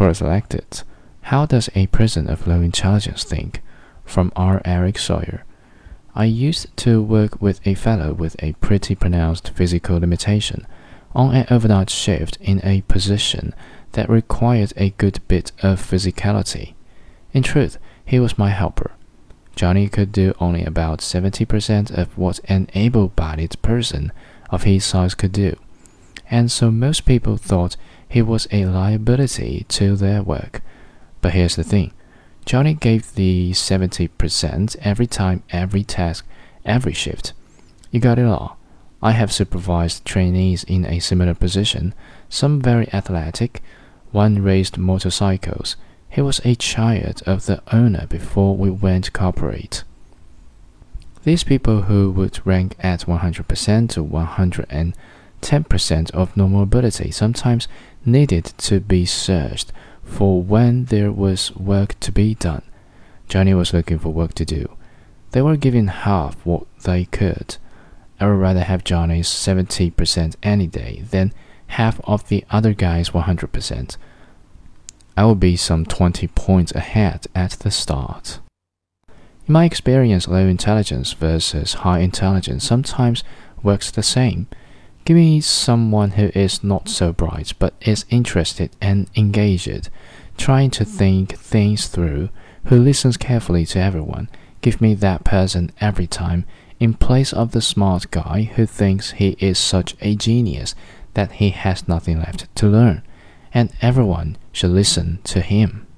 Selected How does a person of low intelligence think? From R. Eric Sawyer. I used to work with a fellow with a pretty pronounced physical limitation on an overnight shift in a position that required a good bit of physicality. In truth, he was my helper. Johnny could do only about 70% of what an able bodied person of his size could do, and so most people thought he was a liability to their work. But here's the thing Johnny gave the 70% every time, every task, every shift. You got it all. I have supervised trainees in a similar position, some very athletic. One raced motorcycles. He was a child of the owner before we went corporate. These people who would rank at 100% to 110% of normal ability sometimes needed to be searched for when there was work to be done. Johnny was looking for work to do. They were giving half what they could. I would rather have Johnny's 70% any day than half of the other guy's 100%. I will be some 20 points ahead at the start. In my experience, low intelligence versus high intelligence sometimes works the same. Give me someone who is not so bright but is interested and engaged, trying to think things through, who listens carefully to everyone. Give me that person every time, in place of the smart guy who thinks he is such a genius that he has nothing left to learn, and everyone should listen to him.